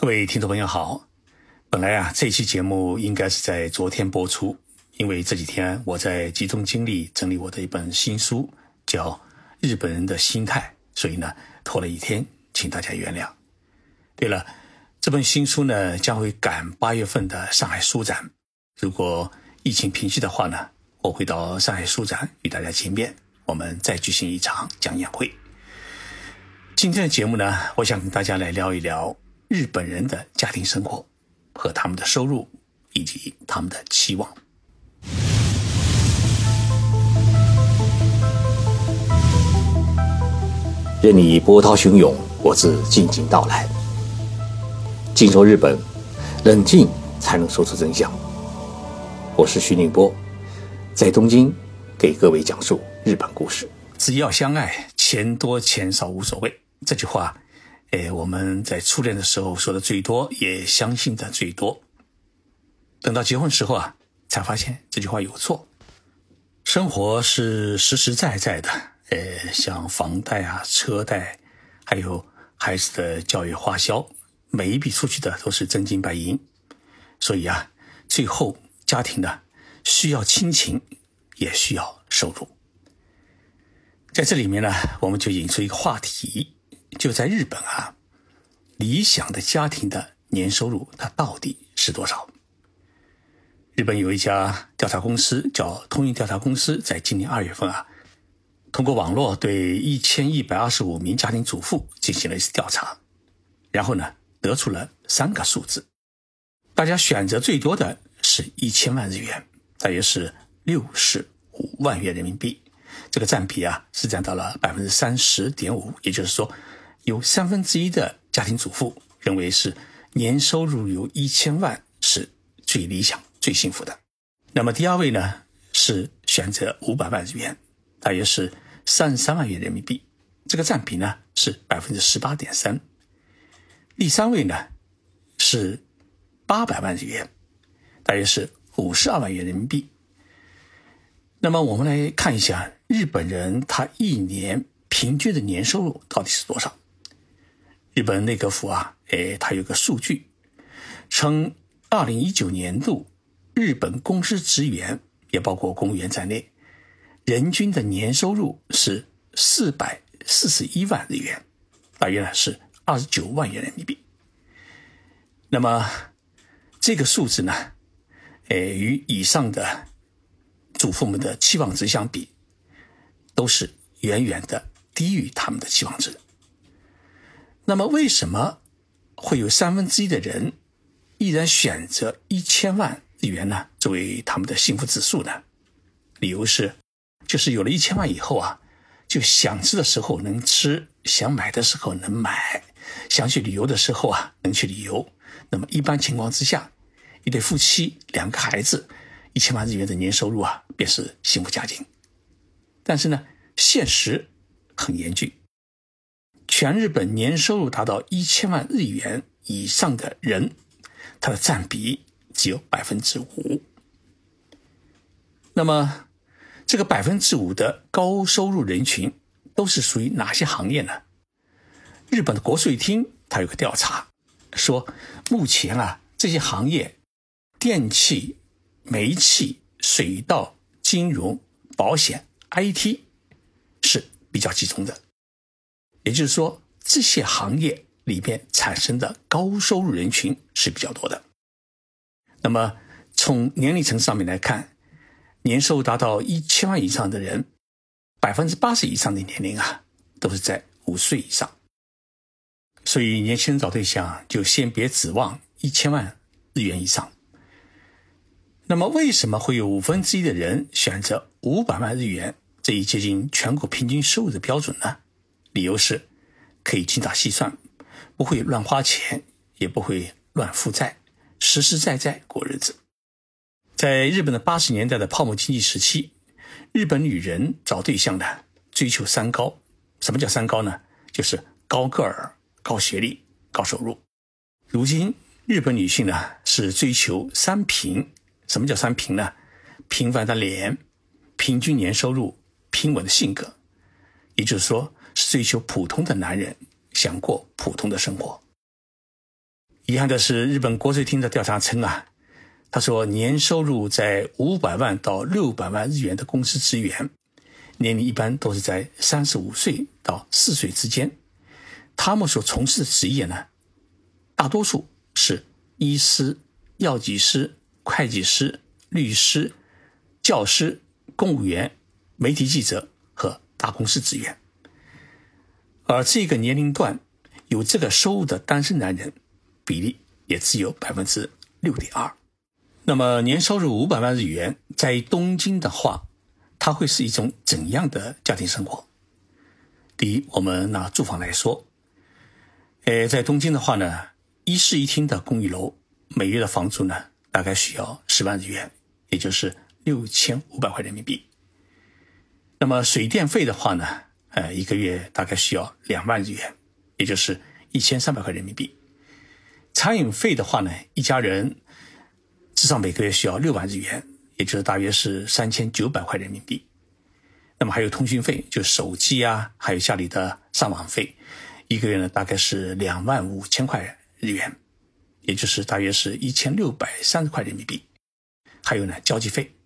各位听众朋友好，本来啊这期节目应该是在昨天播出，因为这几天我在集中精力整理我的一本新书，叫《日本人的心态》，所以呢拖了一天，请大家原谅。对了，这本新书呢将会赶八月份的上海书展，如果疫情平息的话呢，我会到上海书展与大家见面，我们再举行一场讲演会。今天的节目呢，我想跟大家来聊一聊。日本人的家庭生活和他们的收入以及他们的期望。任你波涛汹涌，我自静静到来。静说日本，冷静才能说出真相。我是徐宁波，在东京给各位讲述日本故事。只要相爱，钱多钱少无所谓。这句话。哎，我们在初恋的时候说的最多，也相信的最多。等到结婚时候啊，才发现这句话有错。生活是实实在在的，呃，像房贷啊、车贷，还有孩子的教育花销，每一笔出去的都是真金白银。所以啊，最后家庭呢，需要亲情，也需要收入。在这里面呢，我们就引出一个话题。就在日本啊，理想的家庭的年收入它到底是多少？日本有一家调查公司叫通运调查公司，在今年二月份啊，通过网络对一千一百二十五名家庭主妇进行了一次调查，然后呢，得出了三个数字，大家选择最多的是一千万日元，大约是六十五万元人民币，这个占比啊是占到了百分之三十点五，也就是说。有三分之一的家庭主妇认为是年收入有一千万是最理想、最幸福的。那么第二位呢是选择五百万日元，大约是三十三万元人民币，这个占比呢是百分之十八点三。第三位呢是八百万日元，大约是五十二万元人民币。那么我们来看一下日本人他一年平均的年收入到底是多少？日本内阁府啊，哎，它有个数据，称二零一九年度日本公司职员，也包括公务员在内，人均的年收入是四百四十一万日元，大约呢是二十九万元人民币。那么这个数字呢，哎，与以上的主妇们的期望值相比，都是远远的低于他们的期望值。那么，为什么会有三分之一的人依然选择一千万日元呢？作为他们的幸福指数呢？理由是，就是有了一千万以后啊，就想吃的时候能吃，想买的时候能买，想去旅游的时候啊能去旅游。那么，一般情况之下，一对夫妻两个孩子，一千万日元的年收入啊，便是幸福家庭。但是呢，现实很严峻。全日本年收入达到一千万日元以上的人，他的占比只有百分之五。那么，这个百分之五的高收入人群都是属于哪些行业呢？日本的国税厅它有个调查，说目前啊这些行业，电器、煤气、水稻、金融、保险、IT 是比较集中的。也就是说，这些行业里边产生的高收入人群是比较多的。那么，从年龄层上面来看，年收入达到一千万以上的人，百分之八十以上的年龄啊，都是在五岁以上。所以，年轻人找对象就先别指望一千万日元以上。那么，为什么会有五分之一的人选择五百万日元这一接近全国平均收入的标准呢？理由是，可以精打细算，不会乱花钱，也不会乱负债，实实在在过日子。在日本的八十年代的泡沫经济时期，日本女人找对象呢，追求三高。什么叫三高呢？就是高个儿、高学历、高收入。如今，日本女性呢是追求三平。什么叫三平呢？平凡的脸，平均年收入，平稳的性格。也就是说。追求普通的男人想过普通的生活。遗憾的是，日本国税厅的调查称啊，他说年收入在五百万到六百万日元的公司职员，年龄一般都是在三十五岁到四岁之间。他们所从事的职业呢，大多数是医师、药剂师、会计师、律师、教师、公务员、媒体记者和大公司职员。而这个年龄段有这个收入的单身男人比例也只有百分之六点二。那么年收入五百万日元，在东京的话，它会是一种怎样的家庭生活？第一，我们拿住房来说，呃，在东京的话呢，一室一厅的公寓楼，每月的房租呢，大概需要十万日元，也就是六千五百块人民币。那么水电费的话呢？呃，一个月大概需要两万日元，也就是一千三百块人民币。餐饮费的话呢，一家人至少每个月需要六万日元，也就是大约是三千九百块人民币。那么还有通讯费，就手机啊，还有家里的上网费，一个月呢大概是两万五千块日元，也就是大约是一千六百三十块人民币。还有呢，交际费，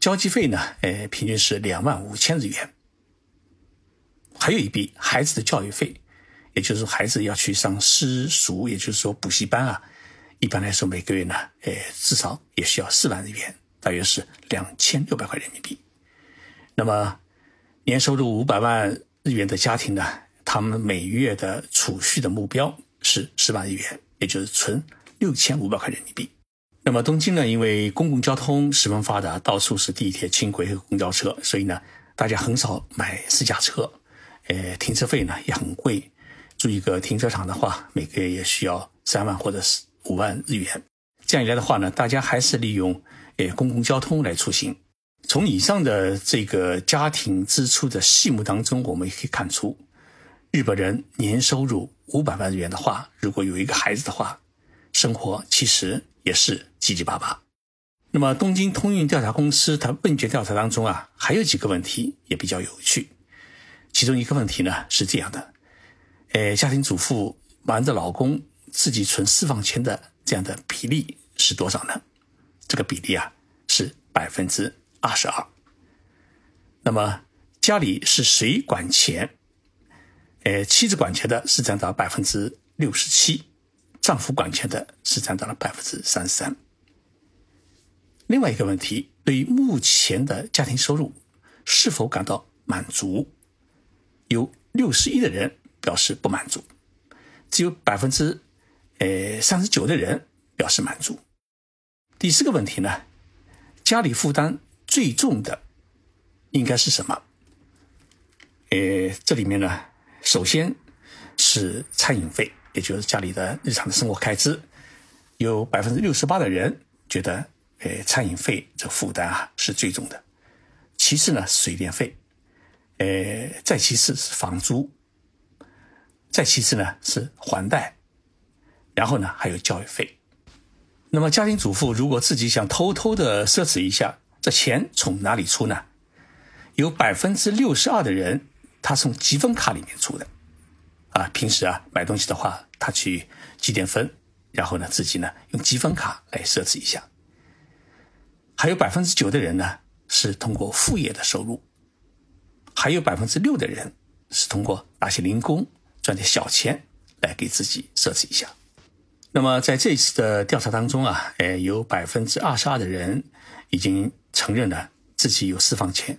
交际费呢，呃，平均是两万五千日元。还有一笔孩子的教育费，也就是孩子要去上私塾，也就是说补习班啊。一般来说，每个月呢，呃，至少也需要四万日元，大约是两千六百块人民币。那么，年收入五百万日元的家庭呢，他们每月的储蓄的目标是十万日元，也就是存六千五百块人民币。那么，东京呢，因为公共交通十分发达，到处是地铁、轻轨和公交车，所以呢，大家很少买私家车。呃，停车费呢也很贵，住一个停车场的话，每个月也需要三万或者是五万日元。这样一来的话呢，大家还是利用呃公共交通来出行。从以上的这个家庭支出的细目当中，我们也可以看出，日本人年收入五百万日元的话，如果有一个孩子的话，生活其实也是七七八八。那么，东京通运调查公司它问卷调查当中啊，还有几个问题也比较有趣。其中一个问题呢是这样的，呃，家庭主妇瞒着老公自己存私房钱的这样的比例是多少呢？这个比例啊是百分之二十二。那么家里是谁管钱？呃，妻子管钱的是占到百分之六十七，丈夫管钱的是占到了百分之三十三。另外一个问题，对于目前的家庭收入是否感到满足？有六十一的人表示不满足，只有百分之呃三十九的人表示满足。第四个问题呢，家里负担最重的应该是什么？呃，这里面呢，首先是餐饮费，也就是家里的日常的生活开支，有百分之六十八的人觉得，呃，餐饮费这负担啊是最重的。其次呢，水电费。呃，再其次是房租，再其次呢是还贷，然后呢还有教育费。那么家庭主妇如果自己想偷偷的奢侈一下，这钱从哪里出呢？有百分之六十二的人他从积分卡里面出的，啊，平时啊买东西的话，他去积点分，然后呢自己呢用积分卡来奢侈一下。还有百分之九的人呢是通过副业的收入。还有百分之六的人是通过打些零工赚点小钱来给自己奢侈一下。那么在这一次的调查当中啊，呃，有百分之二十二的人已经承认了自己有私房钱。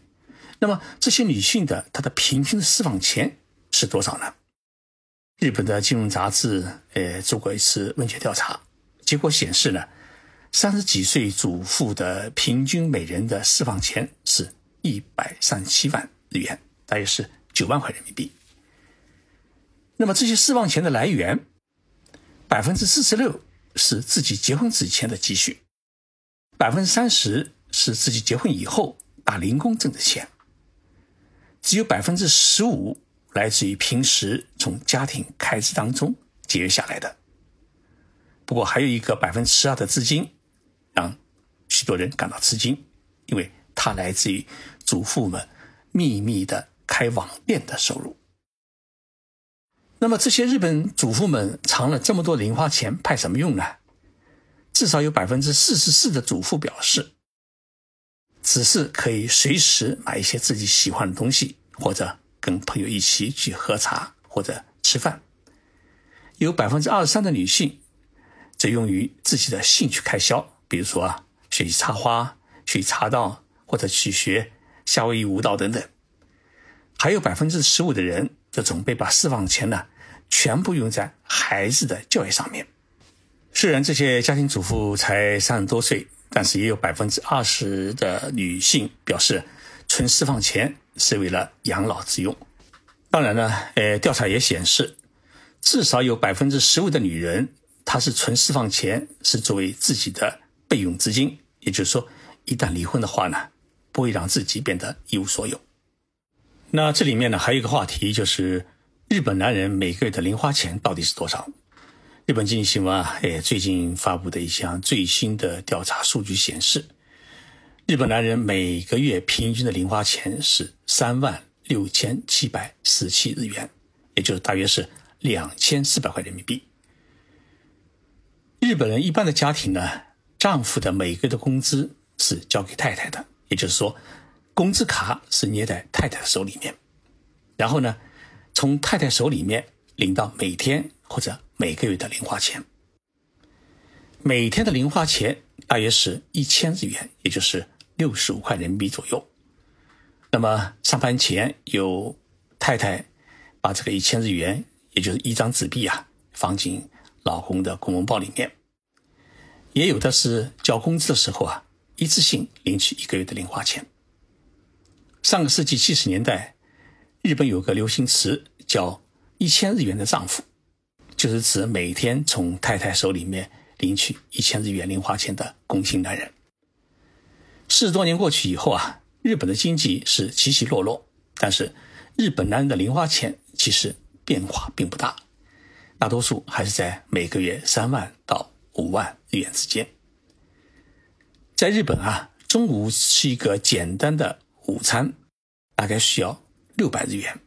那么这些女性的她的平均的私房钱是多少呢？日本的金融杂志呃做过一次问卷调查，结果显示呢，三十几岁主妇的平均每人的私房钱是一百三十七万。日元大约是九万块人民币。那么这些私房钱的来源，百分之四十六是自己结婚之前的积蓄，百分之三十是自己结婚以后打零工挣的钱，只有百分之十五来自于平时从家庭开支当中节约下来的。不过还有一个百分之十二的资金，让许多人感到吃惊，因为它来自于祖父们。秘密的开网店的收入。那么这些日本主妇们藏了这么多零花钱，派什么用呢？至少有百分之四十四的主妇表示，只是可以随时买一些自己喜欢的东西，或者跟朋友一起去喝茶或者吃饭。有百分之二十三的女性则用于自己的兴趣开销，比如说啊，学习插花、学习茶道或者去学夏威夷舞蹈等等。还有百分之十五的人则准备把私房钱呢全部用在孩子的教育上面。虽然这些家庭主妇才三十多岁，但是也有百分之二十的女性表示，存私房钱是为了养老之用。当然呢，呃，调查也显示，至少有百分之十五的女人，她是存私房钱是作为自己的备用资金，也就是说，一旦离婚的话呢，不会让自己变得一无所有。那这里面呢，还有一个话题就是，日本男人每个月的零花钱到底是多少？日本经济新闻啊，哎，最近发布的一项最新的调查数据显示，日本男人每个月平均的零花钱是三万六千七百十七日元，也就是大约是两千四百块人民币。日本人一般的家庭呢，丈夫的每个月的工资是交给太太的，也就是说，工资卡是捏在太太手里面，然后呢，从太太手里面领到每天或者。每个月的零花钱，每天的零花钱大约是一千日元，也就是六十五块人民币左右。那么上班前，有太太把这个一千日元，也就是一张纸币啊，放进老公的公文包里面；也有的是交工资的时候啊，一次性领取一个月的零花钱。上个世纪七十年代，日本有个流行词叫“一千日元的丈夫”。就是指每天从太太手里面领取一千日元零花钱的工薪男人。四十多年过去以后啊，日本的经济是起起落落，但是日本男人的零花钱其实变化并不大，大多数还是在每个月三万到五万日元之间。在日本啊，中午吃一个简单的午餐，大概需要六百日元。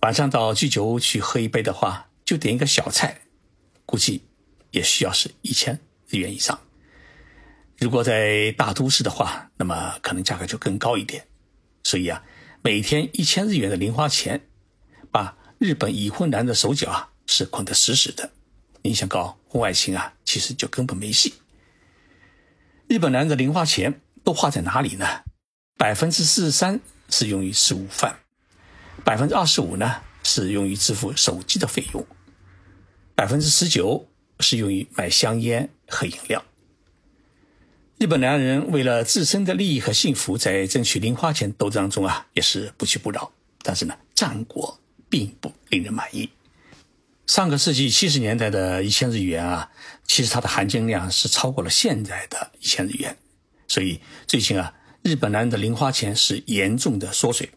晚上到居酒屋去喝一杯的话，就点一个小菜，估计也需要是一千日元以上。如果在大都市的话，那么可能价格就更高一点。所以啊，每天一千日元的零花钱，把日本已婚男的手脚啊是捆得死死的。你想搞婚外情啊，其实就根本没戏。日本男人的零花钱都花在哪里呢？百分之四十三是用于吃午饭，百分之二十五呢是用于支付手机的费用。百分之十九是用于买香烟和饮料。日本男人为了自身的利益和幸福，在争取零花钱斗争中啊，也是不屈不挠。但是呢，战果并不令人满意。上个世纪七十年代的一千日元啊，其实它的含金量是超过了现在的一千日元。所以最近啊，日本男人的零花钱是严重的缩水。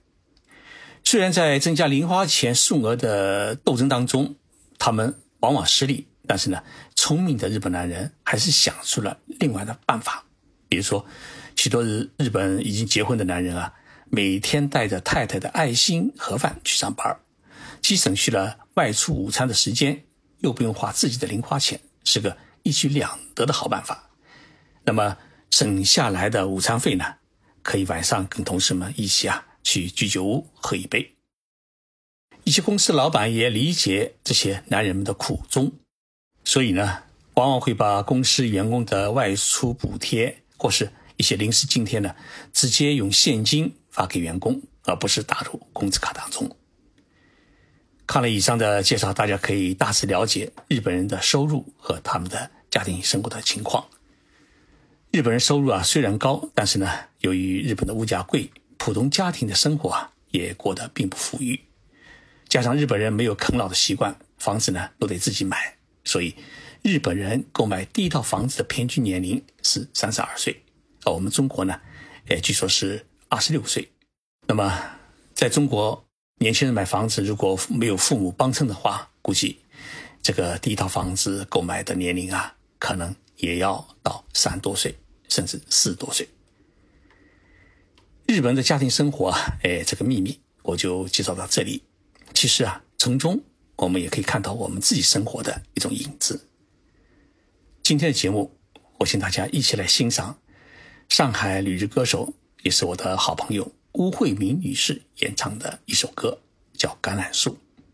虽然在增加零花钱数额的斗争当中，他们。往往失利，但是呢，聪明的日本男人还是想出了另外的办法。比如说，许多日日本已经结婚的男人啊，每天带着太太的爱心盒饭去上班，既省去了外出午餐的时间，又不用花自己的零花钱，是个一举两得的好办法。那么省下来的午餐费呢，可以晚上跟同事们一起啊去居酒屋喝一杯。一些公司老板也理解这些男人们的苦衷，所以呢，往往会把公司员工的外出补贴或是一些临时津贴呢，直接用现金发给员工，而不是打入工资卡当中。看了以上的介绍，大家可以大致了解日本人的收入和他们的家庭生活的情况。日本人收入啊虽然高，但是呢，由于日本的物价贵，普通家庭的生活啊也过得并不富裕。加上日本人没有啃老的习惯，房子呢都得自己买，所以日本人购买第一套房子的平均年龄是三十二岁，而我们中国呢，哎，据说是二十六岁。那么在中国，年轻人买房子如果没有父母帮衬的话，估计这个第一套房子购买的年龄啊，可能也要到三十多岁，甚至四十多岁。日本的家庭生活啊，哎，这个秘密我就介绍到这里。其实啊，从中我们也可以看到我们自己生活的一种影子。今天的节目，我请大家一起来欣赏上海旅日歌手，也是我的好朋友巫慧敏女士演唱的一首歌，叫《橄榄树》，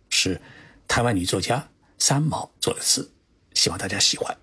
是台湾女作家三毛作的词，希望大家喜欢。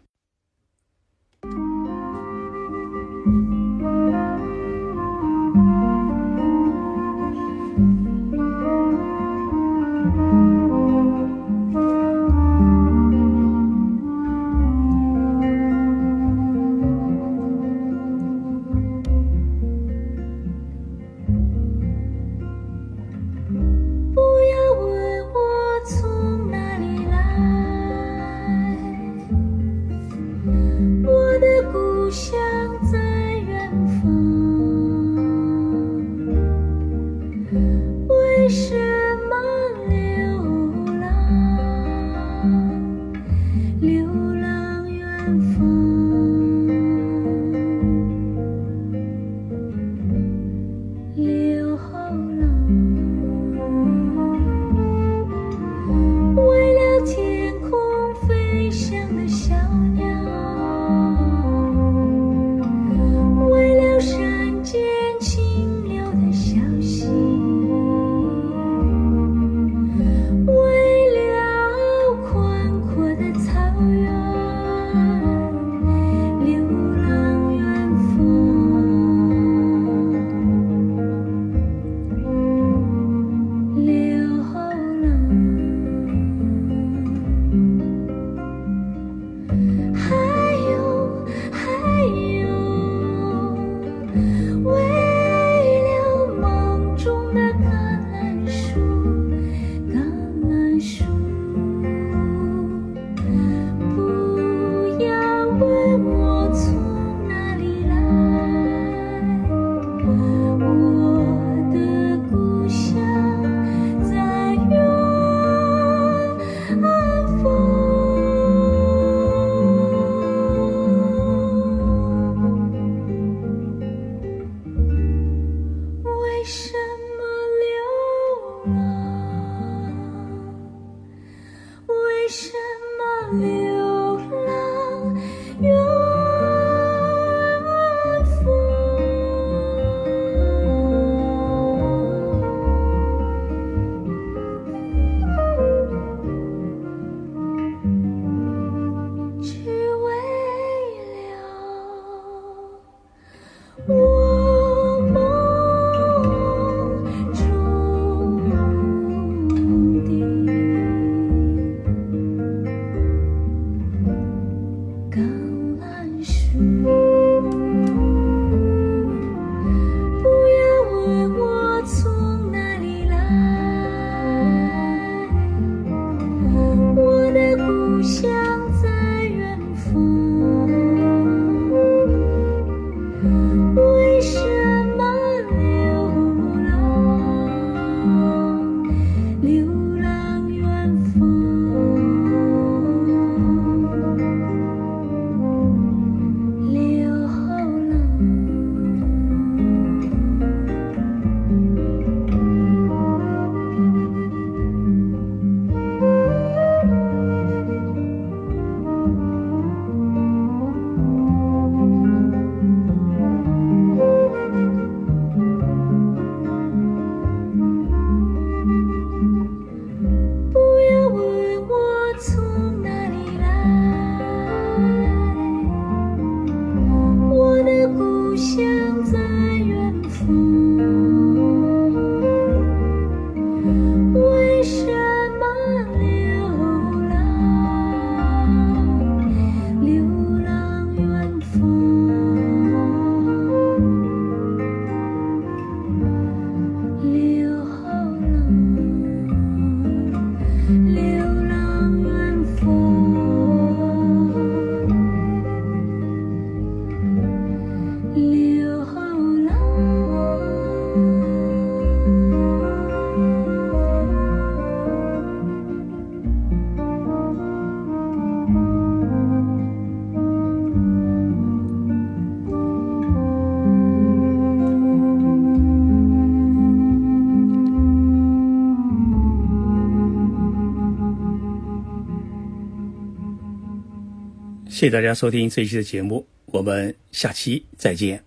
谢谢大家收听这一期的节目，我们下期再见。